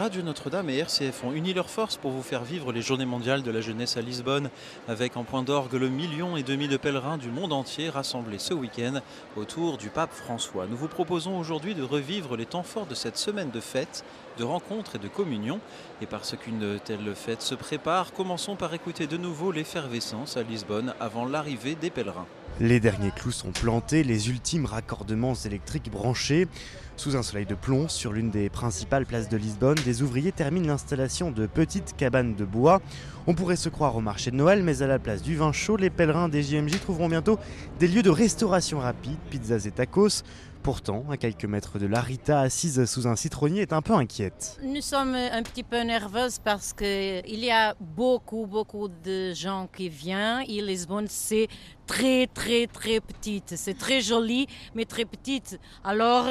Radio Notre-Dame et RCF ont uni leurs forces pour vous faire vivre les Journées mondiales de la jeunesse à Lisbonne, avec en point d'orgue le million et demi de pèlerins du monde entier rassemblés ce week-end autour du pape François. Nous vous proposons aujourd'hui de revivre les temps forts de cette semaine de fête, de rencontres et de communion. Et parce qu'une telle fête se prépare, commençons par écouter de nouveau l'effervescence à Lisbonne avant l'arrivée des pèlerins. Les derniers clous sont plantés, les ultimes raccordements électriques branchés. Sous un soleil de plomb, sur l'une des principales places de Lisbonne, des ouvriers terminent l'installation de petites cabanes de bois. On pourrait se croire au marché de Noël, mais à la place du vin chaud, les pèlerins des JMJ trouveront bientôt des lieux de restauration rapide, pizzas et tacos. Pourtant, à quelques mètres de la, Rita, assise sous un citronnier, est un peu inquiète. Nous sommes un petit peu nerveuses parce qu'il y a beaucoup, beaucoup de gens qui viennent et Lisbonne, c'est très, très, très petite. C'est très joli, mais très petite. Alors,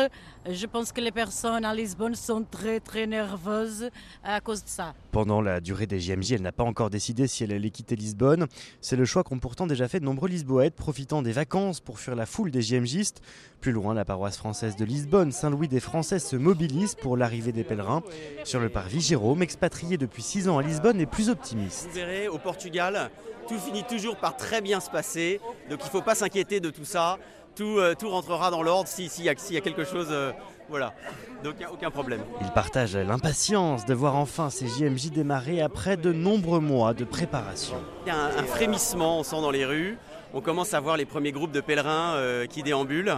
je pense que les personnes à Lisbonne sont très, très nerveuses à cause de ça. Pendant la durée des JMJ, elle n'a pas encore décidé si elle allait quitter Lisbonne. C'est le choix qu'ont pourtant déjà fait de nombreux Lisboètes, profitant des vacances pour fuir la foule des JMJistes. Plus loin, la paroisse française de Lisbonne, Saint-Louis des Français, se mobilise pour l'arrivée des pèlerins. Sur le parvis, Jérôme, expatrié depuis 6 ans à Lisbonne, est plus optimiste. Vous verrez, au Portugal, tout finit toujours par très bien se passer. Donc il ne faut pas s'inquiéter de tout ça. Tout, euh, tout rentrera dans l'ordre s'il si y, y, a quelque chose. Euh, voilà. Donc il n'y a aucun problème. Il partage l'impatience de voir enfin ces JMJ démarrer après de nombreux mois de préparation. Il y a un, un, frémissement, on sent dans les rues. On commence à voir les premiers groupes de pèlerins euh, qui déambulent.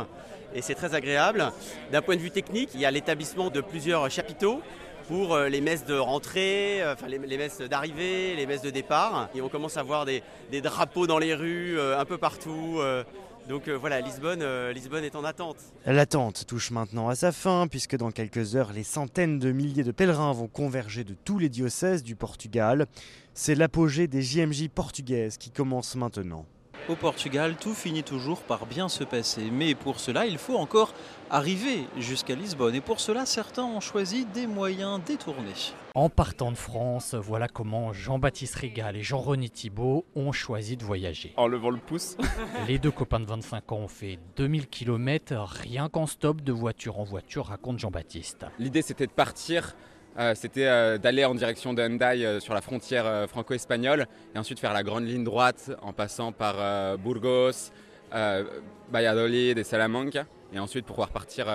Et c'est très agréable. D'un point de vue technique, il y a l'établissement de plusieurs chapiteaux pour les messes de rentrée, enfin les, les messes d'arrivée, les messes de départ. Et on commence à voir des, des drapeaux dans les rues, euh, un peu partout. Euh, donc euh, voilà, Lisbonne, euh, Lisbonne est en attente. L'attente touche maintenant à sa fin, puisque dans quelques heures, les centaines de milliers de pèlerins vont converger de tous les diocèses du Portugal. C'est l'apogée des JMJ portugaises qui commence maintenant. Au Portugal, tout finit toujours par bien se passer. Mais pour cela, il faut encore arriver jusqu'à Lisbonne. Et pour cela, certains ont choisi des moyens détournés. En partant de France, voilà comment Jean-Baptiste Régal et Jean-René Thibault ont choisi de voyager. En levant le pouce. Les deux copains de 25 ans ont fait 2000 km rien qu'en stop de voiture en voiture, raconte Jean-Baptiste. L'idée c'était de partir euh, c'était euh, d'aller en direction de Hendaye euh, sur la frontière euh, franco-espagnole et ensuite faire la grande ligne droite en passant par Burgos, Valladolid et Salamanca et ensuite pouvoir partir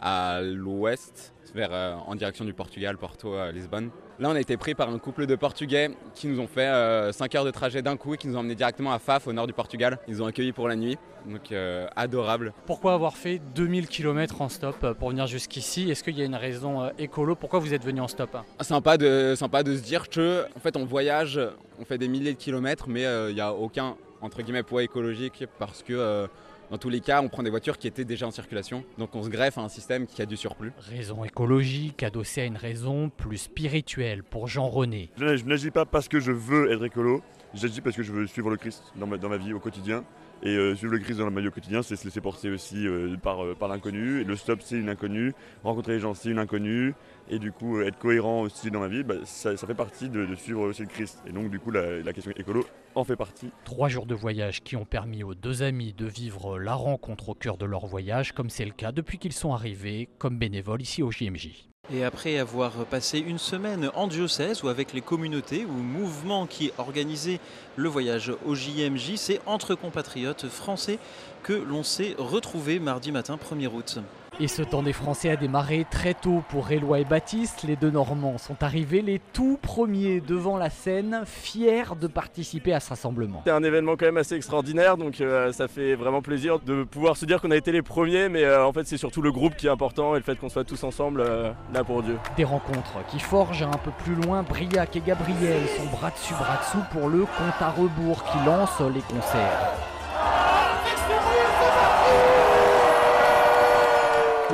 à l'ouest vers, en direction du Portugal, Porto, Lisbonne. Là, on a été pris par un couple de Portugais qui nous ont fait euh, 5 heures de trajet d'un coup et qui nous ont emmenés directement à Faf, au nord du Portugal. Ils nous ont accueillis pour la nuit, donc euh, adorable. Pourquoi avoir fait 2000 km en stop pour venir jusqu'ici? Est-ce qu'il y a une raison euh, écolo? Pourquoi vous êtes venu en stop? Sympa de, sympa de se dire que, en fait, on voyage, on fait des milliers de kilomètres, mais il euh, n'y a aucun entre guillemets poids écologique parce que euh, dans tous les cas, on prend des voitures qui étaient déjà en circulation, donc on se greffe à un système qui a du surplus. Raison écologique adossée à une raison plus spirituelle pour Jean-René. Je n'agis pas parce que je veux être écolo, j'agis parce que je veux suivre le Christ dans ma, dans ma vie au quotidien. Et euh, suivre le Christ dans ma vie au quotidien, c'est se laisser porter aussi euh, par, euh, par l'inconnu. Le stop, c'est une inconnue. Rencontrer les gens, c'est une inconnue. Et du coup, être cohérent aussi dans ma vie, bah, ça, ça, fait partie de, de, suivre aussi le Christ. Et donc, du coup, la, la question écolo en fait partie. Trois jours de voyage qui ont permis aux deux amis de vivre la rencontre au cœur de leur voyage, comme c'est le cas depuis qu'ils sont arrivés comme bénévoles ici au JMJ. Et après avoir passé une semaine en diocèse ou avec les communautés ou mouvements qui organisaient le voyage au JMJ, c'est entre compatriotes français que l'on s'est retrouvé mardi matin 1er août. Et ce temps des Français a démarré très tôt pour Éloi et Baptiste. Les deux Normands sont arrivés les tout premiers devant la scène, fiers de participer à ce rassemblement. C'est un événement quand même assez extraordinaire, donc euh, ça fait vraiment plaisir de pouvoir se dire qu'on a été les premiers, mais euh, en fait c'est surtout le groupe qui est important et le fait qu'on soit tous ensemble euh, là pour Dieu. Des rencontres qui forgent un peu plus loin Briac et Gabriel sont bras dessus bras dessous pour le compte à rebours qui lance les concerts.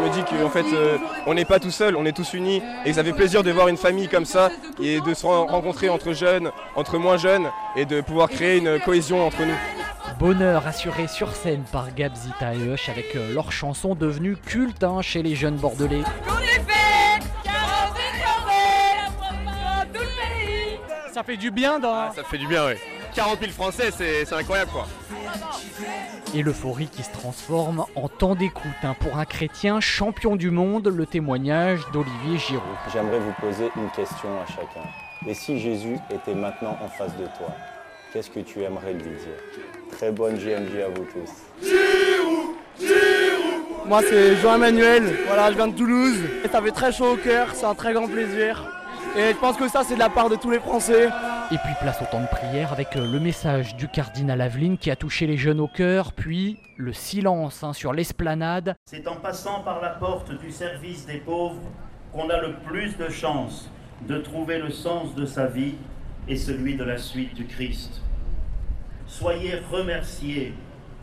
Me dis qu'en fait, euh, on n'est pas tout seul, on est tous unis et ça fait plaisir de voir une famille comme ça et de se rencontrer entre jeunes, entre moins jeunes et de pouvoir créer une cohésion entre nous. Bonheur assuré sur scène par Gab Zita et Hush avec euh, leur chanson devenue culte hein, chez les jeunes bordelais. Ça fait du bien dans... Ah, ça fait du bien, oui. 40 000 Français, c'est incroyable quoi. Et l'euphorie qui se transforme en temps d'écoute. hein. Pour un chrétien champion du monde, le témoignage d'Olivier Giraud. J'aimerais vous poser une question à chacun. Et si Jésus était maintenant en face de toi, qu'est-ce que tu aimerais lui dire? Très bonne GMJ à vous tous. Moi c'est Jean-Emmanuel, voilà je viens de Toulouse. Et ça fait très chaud au cœur, c'est un très grand plaisir. Et je pense que ça c'est de la part de tous les Français. Et puis place au temps de prière avec euh, le message du cardinal Aveline qui a touché les jeunes au cœur, puis le silence hein, sur l'esplanade. C'est en passant par la porte du service des pauvres qu'on a le plus de chances de trouver le sens de sa vie et celui de la suite du Christ. Soyez remerciés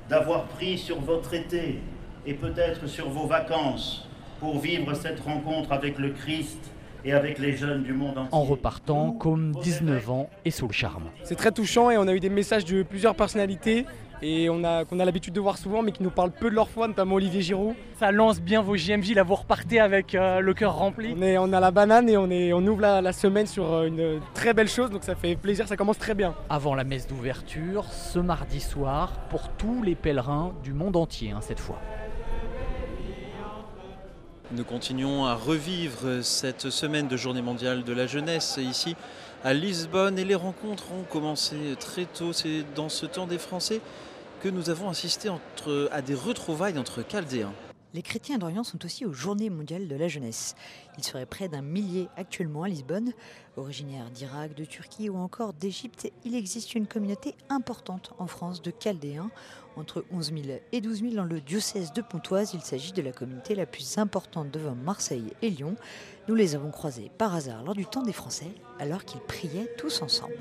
d'avoir pris sur votre été et peut-être sur vos vacances pour vivre cette rencontre avec le Christ et avec les jeunes du monde entier. En repartant, comme 19 ans et sous le charme. C'est très touchant et on a eu des messages de plusieurs personnalités et on a qu'on a l'habitude de voir souvent mais qui nous parlent peu de leur foi, notamment Olivier Giroud. Ça lance bien vos JMJ, là vous repartez avec euh, le cœur rempli. On, est, on a la banane et on, est, on ouvre la, la semaine sur euh, une très belle chose donc ça fait plaisir, ça commence très bien. Avant la messe d'ouverture, ce mardi soir, pour tous les pèlerins du monde entier hein, cette fois. Nous continuons à revivre cette semaine de journée mondiale de la jeunesse ici à Lisbonne et les rencontres ont commencé très tôt. C'est dans ce temps des Français que nous avons assisté à des retrouvailles entre Chaldéens. Les chrétiens d'Orient sont aussi aux Journées mondiales de la jeunesse. Ils seraient près d'un millier actuellement à Lisbonne. Originaires d'Irak, de Turquie ou encore d'Égypte, il existe une communauté importante en France de Chaldéens. Entre 11 000 et 12 000 dans le diocèse de Pontoise, il s'agit de la communauté la plus importante devant Marseille et Lyon. Nous les avons croisés par hasard lors du temps des Français, alors qu'ils priaient tous ensemble.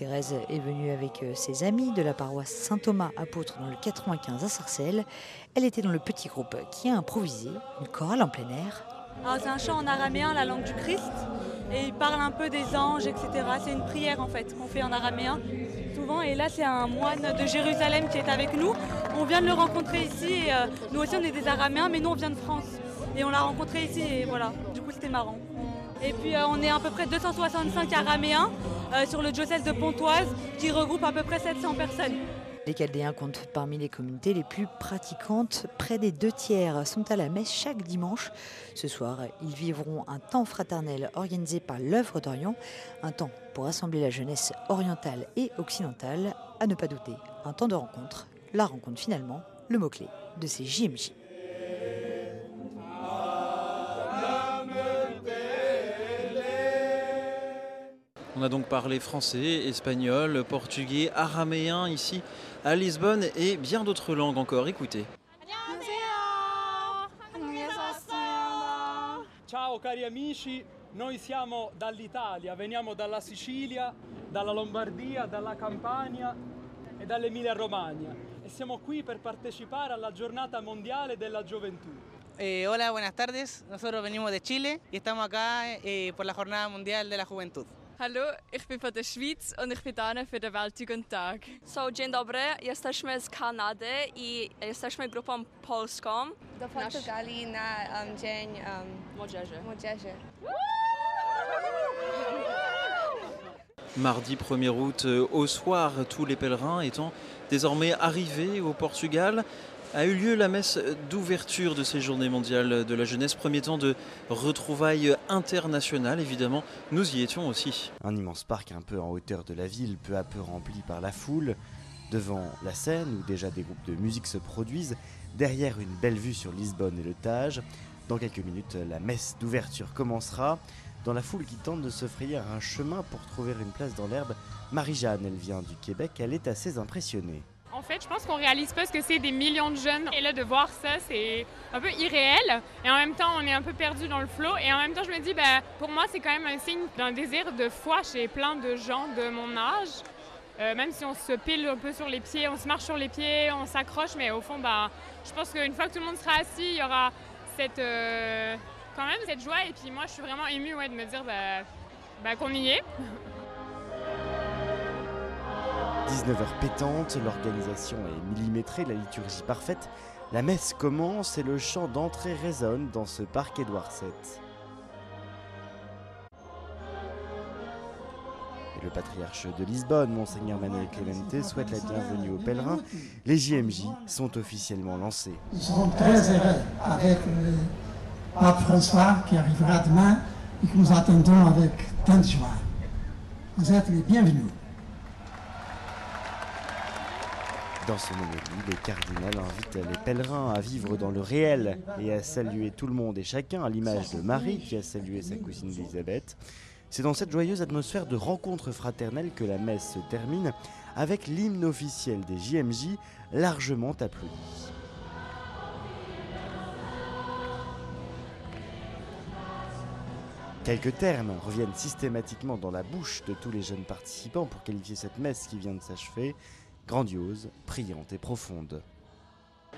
Thérèse est venue avec euh, ses amis de la paroisse Saint-Thomas apôtre dans le 95 à Sarcelles. Elle était dans le petit groupe qui a improvisé une chorale en plein air. Alors, C'est un chant en araméen, la langue du Christ, et il parle un peu des anges, etc. C'est une prière en fait qu'on fait en araméen souvent. Et là, c'est un moine de Jérusalem qui est avec nous. On vient de le rencontrer ici. Euh, nous aussi, on est des araméens, mais nous, on vient de France. Et on l'a rencontré ici, et voilà. Du coup, c'était marrant. Et puis, euh, on est à peu près 265 araméens euh, sur le diocèse de Pontoise, qui regroupe à peu près 700 personnes. Les Chaldéens comptent parmi les communautés les plus pratiquantes. Près des deux tiers sont à la messe chaque dimanche. Ce soir, ils vivront un temps fraternel organisé par l'œuvre d'Orient, un temps pour rassembler la jeunesse orientale et occidentale. À ne pas douter, un temps de rencontre. La rencontre finalement, le mot-clé de ces JMJ. On a donc parlé français, espagnol, portugais, araméen ici à Lisbonne et bien d'autres langues encore. Écoutez. Ciao cari amici, noi siamo dall'Italia, veniamo dalla Sicilia, dalla Lombardia, dalla Campania e dall'Emilia Romagna e siamo qui per partecipare alla giornata mondiale della gioventù. Eh, hola, buenas tardes. Nosotros venimos de Chile y estamos acá eh, por la Jornada Mundial de la Juventud. Hallo, ich bin von der Schweiz und ich bin hier für den Weltjugendtag. So, dzień dobry, jesteśmy z Kanady i jesteśmy grupą polską. Do Portugalii na um, Dzień um, Młodzieży. Młodzieży. Mardi 1er août euh, au soir, tous les pèlerins étant désormais arrivés au Portugal, a eu lieu la messe d'ouverture de ces journées mondiales de la jeunesse, premier temps de retrouvailles internationales évidemment. Nous y étions aussi. Un immense parc un peu en hauteur de la ville, peu à peu rempli par la foule, devant la scène où déjà des groupes de musique se produisent, derrière une belle vue sur Lisbonne et le Tage. Dans quelques minutes, la messe d'ouverture commencera. Dans la foule qui tente de se frayer un chemin pour trouver une place dans l'herbe, Marie-Jeanne, elle vient du Québec, elle est assez impressionnée. En fait, je pense qu'on réalise pas ce que c'est des millions de jeunes. Et là, de voir ça, c'est un peu irréel. Et en même temps, on est un peu perdu dans le flot. Et en même temps, je me dis, ben, pour moi, c'est quand même un signe d'un désir de foi chez plein de gens de mon âge. Euh, même si on se pile un peu sur les pieds, on se marche sur les pieds, on s'accroche, mais au fond, ben, je pense qu'une fois que tout le monde sera assis, il y aura cette, euh, quand même cette joie. Et puis moi, je suis vraiment émue de me dire ben, ben, qu'on y est. 19h pétante, l'organisation est millimétrée, la liturgie parfaite. La messe commence et le chant d'entrée résonne dans ce parc Édouard VII. Et le patriarche de Lisbonne, Monseigneur Manuel Clemente, souhaite la bienvenue aux pèlerins. Les JMJ sont officiellement lancés. Nous serons très heureux avec le pape François qui arrivera demain et que nous attendons avec tant de joie. Vous êtes les bienvenus. Dans son homélie, le cardinal invite les pèlerins à vivre dans le réel et à saluer tout le monde et chacun à l'image de Marie qui a salué sa cousine Elisabeth. C'est dans cette joyeuse atmosphère de rencontre fraternelle que la messe se termine avec l'hymne officiel des JMJ largement applaudi. Quelques termes reviennent systématiquement dans la bouche de tous les jeunes participants pour qualifier cette messe qui vient de s'achever, grandiose, priante et profonde.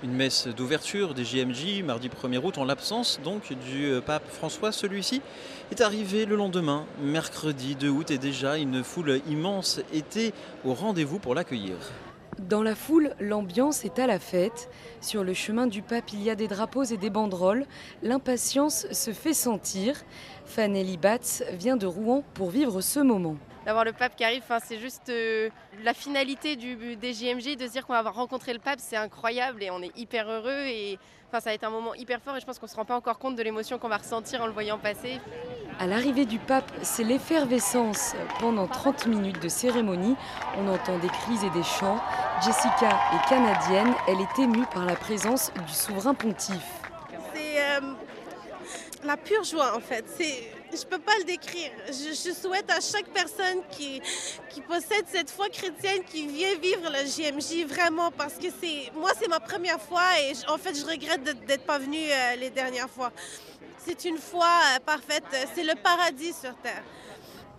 Une messe d'ouverture des JMJ mardi 1er août en l'absence donc du euh, pape François. Celui-ci est arrivé le lendemain, mercredi 2 août et déjà une foule immense était au rendez-vous pour l'accueillir. Dans la foule, l'ambiance est à la fête. Sur le chemin du pape, il y a des drapeaux et des banderoles. L'impatience se fait sentir. Fanelli Batz vient de Rouen pour vivre ce moment d'avoir le pape qui arrive. Enfin, c'est juste euh, la finalité du, des JMJ, de se dire qu'on va rencontrer le pape, c'est incroyable et on est hyper heureux. Et enfin, ça va être un moment hyper fort et je pense qu'on ne se rend pas encore compte de l'émotion qu'on va ressentir en le voyant passer. À l'arrivée du pape, c'est l'effervescence. Pendant 30 minutes de cérémonie, on entend des cris et des chants. Jessica est canadienne, elle est émue par la présence du souverain pontife. C'est euh, la pure joie en fait. C'est je peux pas le décrire. Je, souhaite à chaque personne qui, qui possède cette foi chrétienne qui vient vivre le JMJ vraiment parce que c'est moi c'est ma première fois et en fait je regrette d'être pas venue euh, les dernières fois. C'est une foi euh, parfaite, c'est le paradis sur terre.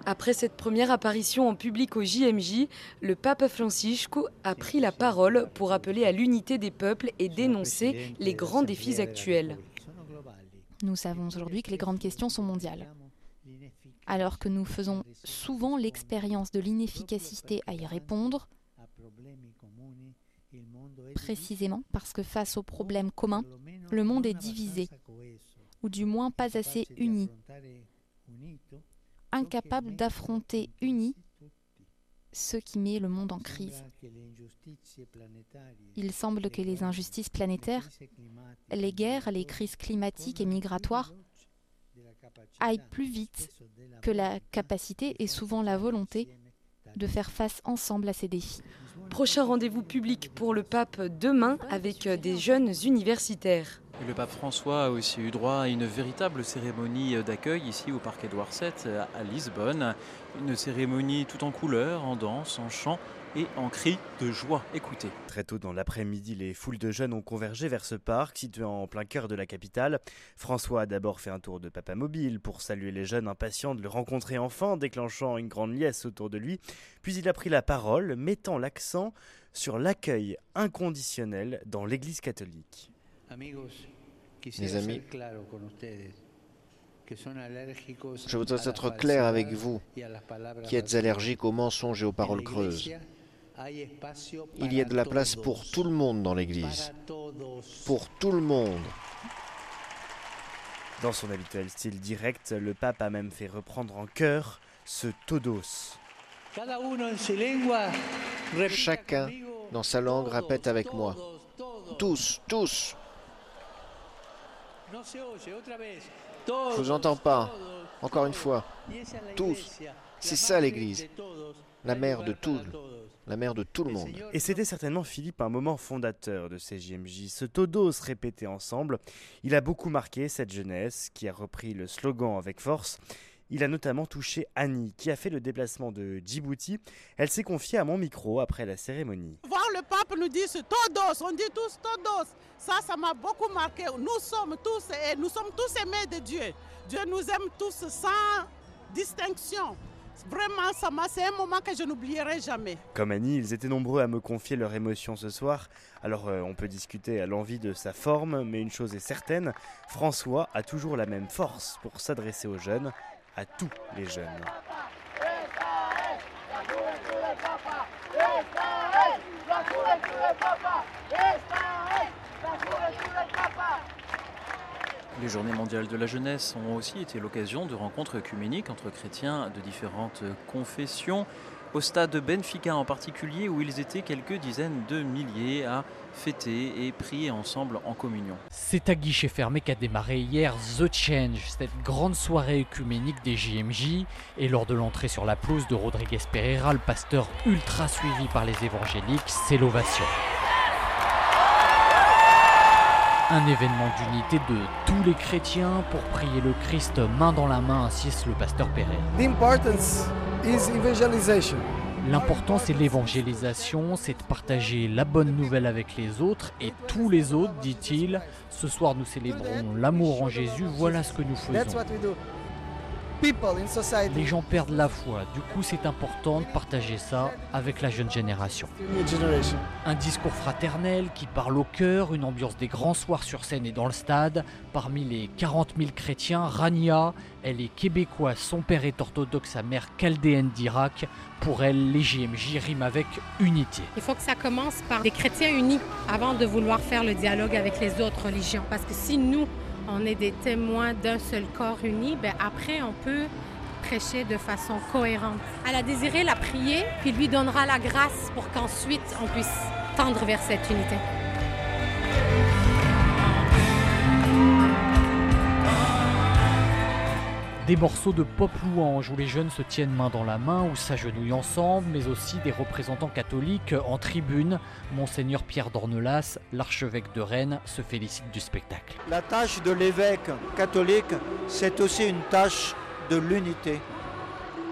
Après cette première apparition en public au JMJ, le pape Francisco a pris la parole pour appeler à l'unité des peuples et dénoncer les grands défis actuels. Nous savons aujourd'hui que les grandes questions sont mondiales. Alors que nous faisons souvent l'expérience de l'inefficacité à y répondre, précisément parce que face aux problèmes communs, le monde est divisé, ou du moins pas assez uni, incapable d'affronter uni ce qui met le monde en crise. Il semble que les injustices planétaires, les guerres, les crises climatiques et migratoires aille plus vite que la capacité et souvent la volonté de faire face ensemble à ces défis. Prochain rendez-vous public pour le pape demain avec des jeunes universitaires. Le pape François a aussi eu droit à une véritable cérémonie d'accueil ici au parc Édouard VII à Lisbonne. Une cérémonie tout en couleurs, en danse, en chant et en cris de joie. Écoutez. Très tôt dans l'après-midi, les foules de jeunes ont convergé vers ce parc situé en plein cœur de la capitale. François a d'abord fait un tour de papa mobile pour saluer les jeunes impatients de le rencontrer enfin, déclenchant une grande liesse autour de lui. Puis il a pris la parole, mettant l'accent sur l'accueil inconditionnel dans l'Église catholique. Mes amis, je voudrais être clair avec vous qui êtes allergiques aux mensonges et aux paroles creuses. Il y a de la place pour tout le monde dans l'Église. Pour tout le monde. Dans son habituel style direct, le pape a même fait reprendre en chœur ce todos. Chacun dans sa langue répète avec moi. Tous, tous. Je vous entends pas. Encore une fois. Tous. C'est ça l'Église. La mère de tous la mère de tout le monde. Et c'était certainement Philippe un moment fondateur de ces JMJ. Ce todos répété ensemble, il a beaucoup marqué cette jeunesse qui a repris le slogan avec force. Il a notamment touché Annie, qui a fait le déplacement de Djibouti. Elle s'est confiée à mon micro après la cérémonie. Voir le pape nous dire todos, on dit tous todos. Ça, ça m'a beaucoup marqué. Nous sommes tous, et nous sommes tous aimés de Dieu. Dieu nous aime tous sans distinction. Vraiment, ça m'a, c'est un moment que je n'oublierai jamais. Comme Annie, ils étaient nombreux à me confier leurs émotions ce soir. Alors euh, on peut discuter à l'envie de sa forme, mais une chose est certaine, François a toujours la même force pour s'adresser aux jeunes, à tous les jeunes. Les journées mondiales de la jeunesse ont aussi été l'occasion de rencontres œcuméniques entre chrétiens de différentes confessions. Au stade Benfica en particulier, où ils étaient quelques dizaines de milliers à fêter et prier ensemble en communion. C'est à guichet fermé qu'a démarré hier The Change, cette grande soirée œcuménique des JMJ. Et lors de l'entrée sur la pelouse de Rodriguez Pereira, le pasteur ultra suivi par les évangéliques, c'est l'ovation. Un événement d'unité de tous les chrétiens pour prier le Christ main dans la main, insiste le pasteur Pereira. L'important c'est l'évangélisation, c'est de partager la bonne nouvelle avec les autres et tous les autres, dit-il. Ce soir nous célébrons l'amour en Jésus, voilà ce que nous faisons. Les gens perdent la foi, du coup c'est important de partager ça avec la jeune génération. Un discours fraternel qui parle au cœur, une ambiance des grands soirs sur scène et dans le stade. Parmi les 40 000 chrétiens, Rania, elle est québécoise, son père est orthodoxe, sa mère chaldéenne d'Irak. Pour elle, les JMJ riment avec unité. Il faut que ça commence par des chrétiens unis avant de vouloir faire le dialogue avec les autres religions. Parce que si nous, on est des témoins d'un seul corps uni, ben après on peut prêcher de façon cohérente. Elle a désiré la prier, puis lui donnera la grâce pour qu'ensuite on puisse tendre vers cette unité. Des morceaux de pop louange où les jeunes se tiennent main dans la main ou s'agenouillent ensemble, mais aussi des représentants catholiques en tribune. Monseigneur Pierre d'Ornelas, l'archevêque de Rennes, se félicite du spectacle. La tâche de l'évêque catholique, c'est aussi une tâche de l'unité.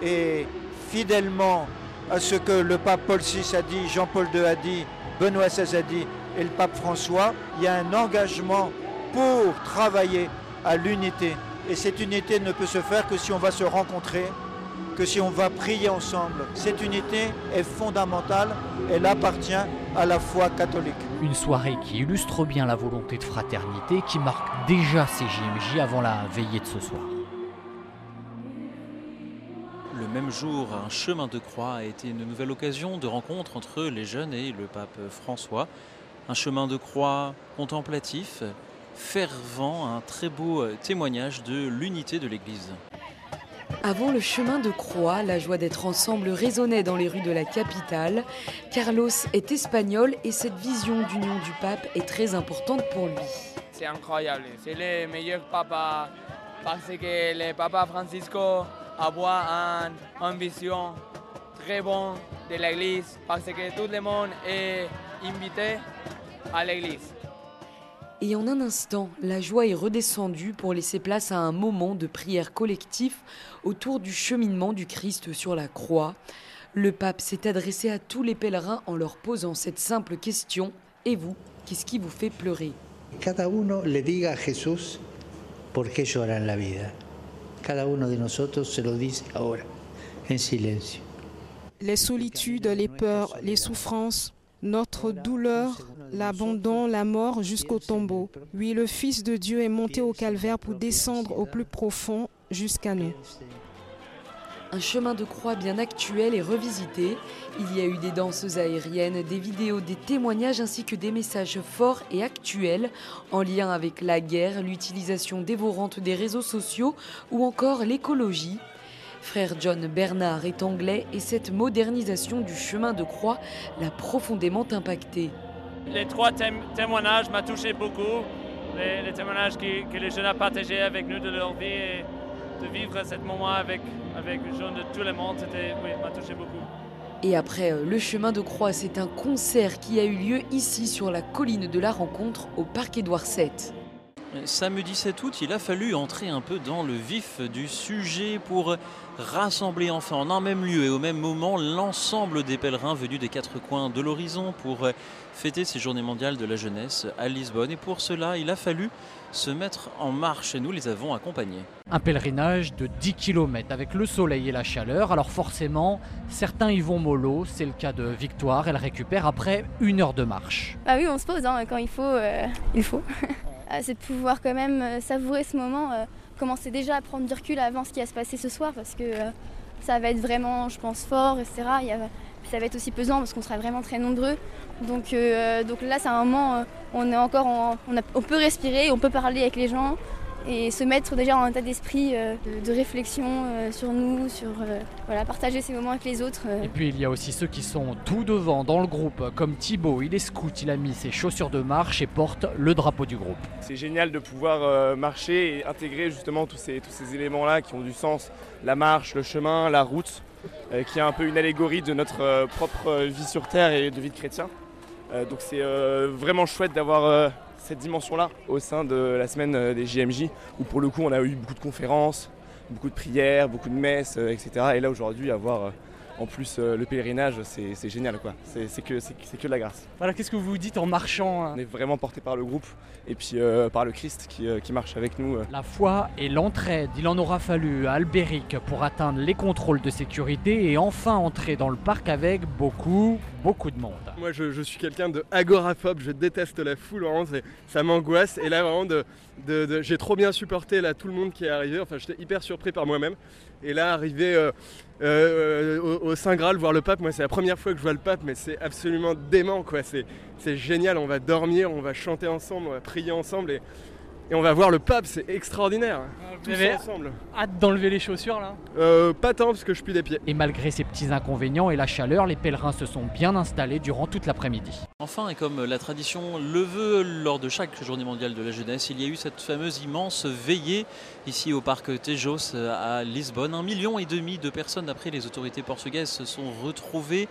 Et fidèlement à ce que le pape Paul VI a dit, Jean-Paul II a dit, Benoît XVI a dit et le pape François, il y a un engagement pour travailler à l'unité. Et cette unité ne peut se faire que si on va se rencontrer, que si on va prier ensemble. Cette unité est fondamentale, elle appartient à la foi catholique. Une soirée qui illustre bien la volonté de fraternité qui marque déjà ces JMJ avant la veillée de ce soir. Le même jour, un chemin de croix a été une nouvelle occasion de rencontre entre les jeunes et le pape François. Un chemin de croix contemplatif, fervent, un très beau témoignage de l'unité de l'Église. Avant le chemin de croix, la joie d'être ensemble résonnait dans les rues de la capitale. Carlos est espagnol et cette vision d'union du pape est très importante pour lui. C'est incroyable, c'est le meilleur papa parce que le papa Francisco a une vision très bonne de l'église parce que tout le monde est invité à l'église. Et en un instant, la joie est redescendue pour laisser place à un moment de prière collectif autour du cheminement du Christ sur la croix. Le pape s'est adressé à tous les pèlerins en leur posant cette simple question Et vous, qu'est-ce qui vous fait pleurer? Cada uno le diga a Jesús por qué llora en la vida. Cada uno de nosotros se lo dice ahora, en silencio. Les solitudes, les peurs, les souffrances, notre douleur, l'abandon, la mort jusqu'au tombeau. Oui, le Fils de Dieu est monté au calvaire pour descendre au plus profond jusqu'à nous. Un chemin de croix bien actuel et revisité. Il y a eu des danses aériennes, des vidéos, des témoignages ainsi que des messages forts et actuels en lien avec la guerre, l'utilisation dévorante des réseaux sociaux ou encore l'écologie. Frère John Bernard est anglais et cette modernisation du chemin de croix l'a profondément impacté. Les trois témoignages m'ont touché beaucoup. Les, témoignages que, les jeunes ont partagés avec nous de leur vie et de vivre ce moment avec, avec les jeunes de tout le monde, oui, m'a touché beaucoup. Et après le chemin de croix, c'est un concert qui a eu lieu ici sur la colline de la rencontre au parc Édouard VII. Samedi 7 août, il a fallu entrer un peu dans le vif du sujet pour rassembler enfin en un même lieu et au même moment l'ensemble des pèlerins venus des quatre coins de l'horizon pour fêter ces journées mondiales de la jeunesse à Lisbonne. Et pour cela, il a fallu se mettre en marche et nous les avons accompagnés. Un pèlerinage de 10 km avec le soleil et la chaleur. Alors forcément, certains y vont mollo. C'est le cas de Victoire. Elle récupère après une heure de marche. Bah oui, on se pose hein. quand il faut. euh, il faut. Euh, c'est de pouvoir quand même euh, savourer ce moment, euh, commencer déjà à prendre du recul avant ce qui va se passer ce soir parce que ça va être vraiment, je pense, fort, etc. Ça va être aussi pesant parce qu'on sera vraiment très nombreux. Donc, donc là, c'est un moment, euh, on est encore, on peut respirer, on peut parler avec les gens et se mettre déjà en état d'esprit euh, de, de réflexion euh, sur nous, sur euh, voilà, partager ces moments avec les autres. euh. Et puis il y a aussi ceux qui sont tout devant dans le groupe, comme Thibaut, il est scout, il a mis ses chaussures de marche et porte le drapeau du groupe. C'est génial de pouvoir euh, marcher et intégrer justement tous ces, tous ces éléments-là qui ont du sens. La marche, le chemin, la route, euh, qui est un peu une allégorie de notre euh, propre vie sur Terre et de vie de chrétien. Euh, donc c'est euh, vraiment chouette d'avoir euh, cette dimension-là au sein de la semaine euh, des JMJ, où pour le coup on a eu beaucoup de conférences, beaucoup de prières, beaucoup de messes, euh, etc. Et là aujourd'hui avoir en plus euh, le pèlerinage, c'est génial quoi. C'est que, que de la grâce. Voilà, qu'est-ce que vous dites en marchant hein On est vraiment porté par le groupe et puis euh, par le Christ qui, euh, qui marche avec nous. euh. La foi et l'entraide, il en aura fallu à Albéric pour atteindre les contrôles de sécurité et enfin entrer dans le parc avec beaucoup, beaucoup de monde. Moi, je, je suis quelqu'un de agoraphobe, je déteste la foule, vraiment, ça m'angoisse. Et là, vraiment, de, j'ai trop bien supporté là, tout le monde qui est arrivé. Enfin, j'étais hyper surpris par moi-même. Et là, arrivé euh, euh, au, Saint Graal, voir le pape, moi, c'est la première fois que je vois le pape, mais c'est absolument dément, quoi. C'est, génial, on va dormir, on va chanter ensemble, on va prier ensemble et on va voir le pape, c'est extraordinaire. Vous Tous avez ensemble. hâte d'enlever les chaussures là Euh, pas tant parce que je pue des pieds. Et malgré ces petits inconvénients et la chaleur, les pèlerins se sont bien installés durant toute l'après-midi. Enfin, et comme la tradition le veut lors de chaque journée mondiale de la jeunesse, il y a eu cette fameuse immense veillée ici au parc Tejos à Lisbonne. Un million et demi de personnes, d'après les autorités portugaises, se sont retrouvées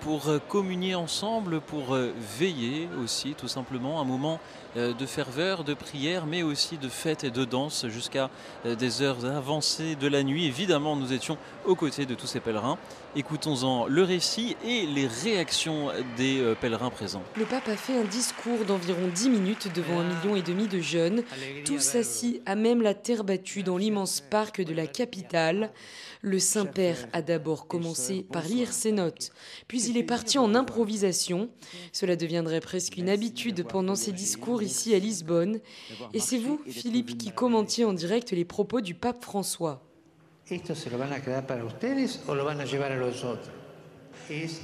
pour communier ensemble, pour veiller aussi, tout simplement, un moment de ferveur, de prière, mais aussi de fête et de danse jusqu'à euh, des heures avancées de la nuit. Évidemment, nous étions aux côtés de tous ces pèlerins. Écoutons-en le récit et les réactions des euh, pèlerins présents. Le pape a fait un discours d'environ 10 minutes devant un million et demi de jeunes, tous assis à même la terre battue dans l'immense parc de la capitale. Le Saint-Père a d'abord commencé par lire ses notes, puis il est parti en improvisation. Cela deviendrait presque une habitude pendant ses discours ici à Lisbonne. Et c'est vous, Philippe, qui commentiez en direct les propos du pape François.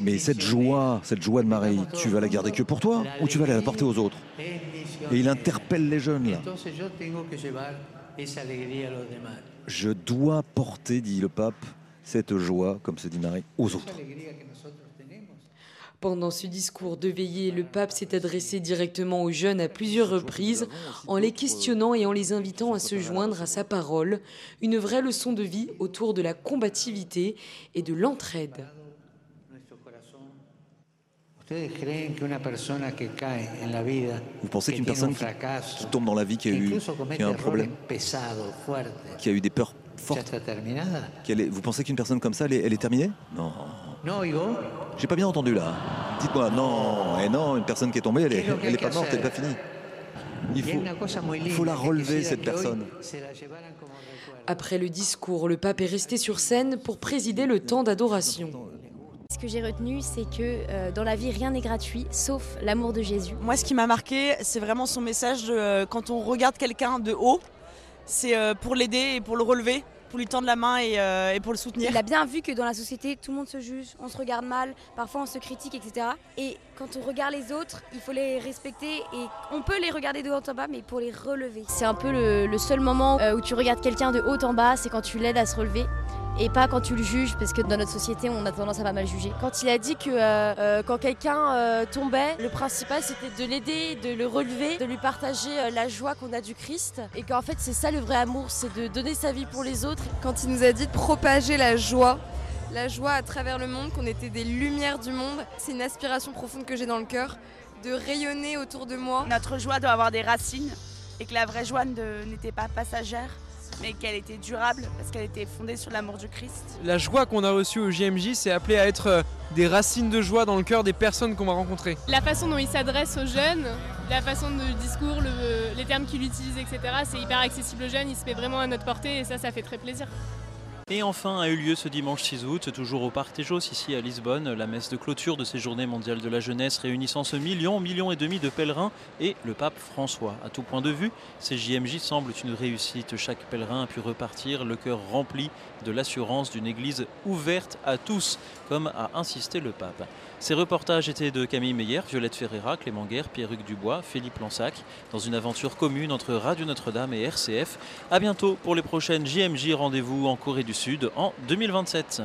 Mais cette joie, cette joie de Marie, tu vas la garder que pour toi ou tu vas la porter aux autres? Et il interpelle les jeunes là. Je dois porter, dit le pape, cette joie, comme se dit Marie, aux autres. Pendant ce discours de veillée, le pape s'est adressé directement aux jeunes à plusieurs reprises, en les questionnant et en les invitant à se joindre à sa parole, une vraie leçon de vie autour de la combativité et de l'entraide. ¿Ustedes creen que una persona que cae en la vida, Vous pensez qu'une personne qui, tombe dans la vie, qui a, eu, qui a un problème, qui a eu des peurs fortes, est- vous pensez qu'une personne comme ça, elle est, elle est terminée? Non. No oigo. J'ai pas bien entendu là. Dites-moi, non, et non, une personne qui est tombée, elle est, elle est pas morte, elle n'est pas finie. Il faut, il la relever, cette personne. Après le discours, le pape est resté sur scène pour présider le temps d'adoration. Ce que j'ai retenu, c'est que euh, dans la vie, rien n'est gratuit, sauf l'amour de Jésus. Moi, ce qui m'a marqué, c'est vraiment son message de, euh, quand on regarde quelqu'un de haut, c'est euh, pour l'aider et pour le relever, pour lui tendre la main et, euh, et pour le soutenir. Il a bien vu que dans la société, tout le monde se juge, on se regarde mal, parfois on se critique, etc. Et quand on regarde les autres, il faut les respecter et on peut les regarder de haut en bas, mais pour les relever. C'est un peu le, le seul moment euh, où tu regardes quelqu'un de haut en bas, c'est quand tu l'aides à se relever. Et pas quand tu le juges, parce que dans notre société, on a tendance à pas mal juger. Quand il a dit que euh, euh, quand quelqu'un euh, tombait, le principal c'était de l'aider, de le relever, de lui partager euh, la joie qu'on a du Christ. Et qu'en fait, c'est ça le vrai amour, c'est de donner sa vie pour les autres. Quand il nous a dit de propager la joie, la joie à travers le monde, qu'on était des lumières du monde, c'est une aspiration profonde que j'ai dans le cœur, de rayonner autour de moi. Notre joie doit avoir des racines et que la vraie joie n'était pas passagère, mais qu'elle était durable parce qu'elle était fondée sur l'amour du Christ. La joie qu'on a reçue au JMJ, c'est appelé à être euh, des racines de joie dans le cœur des personnes qu'on va rencontrer. La façon dont il s'adresse aux jeunes, la façon de discours, le- les termes qu'il utilise, etc., c'est hyper accessible aux jeunes, il se met vraiment à notre portée et ça, ça fait très plaisir. Et enfin a eu lieu ce dimanche 6 août, toujours au Parc Tejos ici à Lisbonne, la messe de clôture de ces journées mondiales de la jeunesse réunissant ce million, million et demi de pèlerins et le pape François. À tout point de vue, ces JMJ semblent une réussite. Chaque pèlerin a pu repartir le cœur rempli de l'assurance d'une église ouverte à tous, comme a insisté le pape. Ces reportages étaient de Camille Meyer, Violette Ferreira, Clément Guerre, Pierre-Hugues Dubois, Philippe Lansac, dans une aventure commune entre Radio Notre-Dame et RCF. A bientôt pour les prochaines JMJ. Rendez-vous en Corée du Sud en 2027.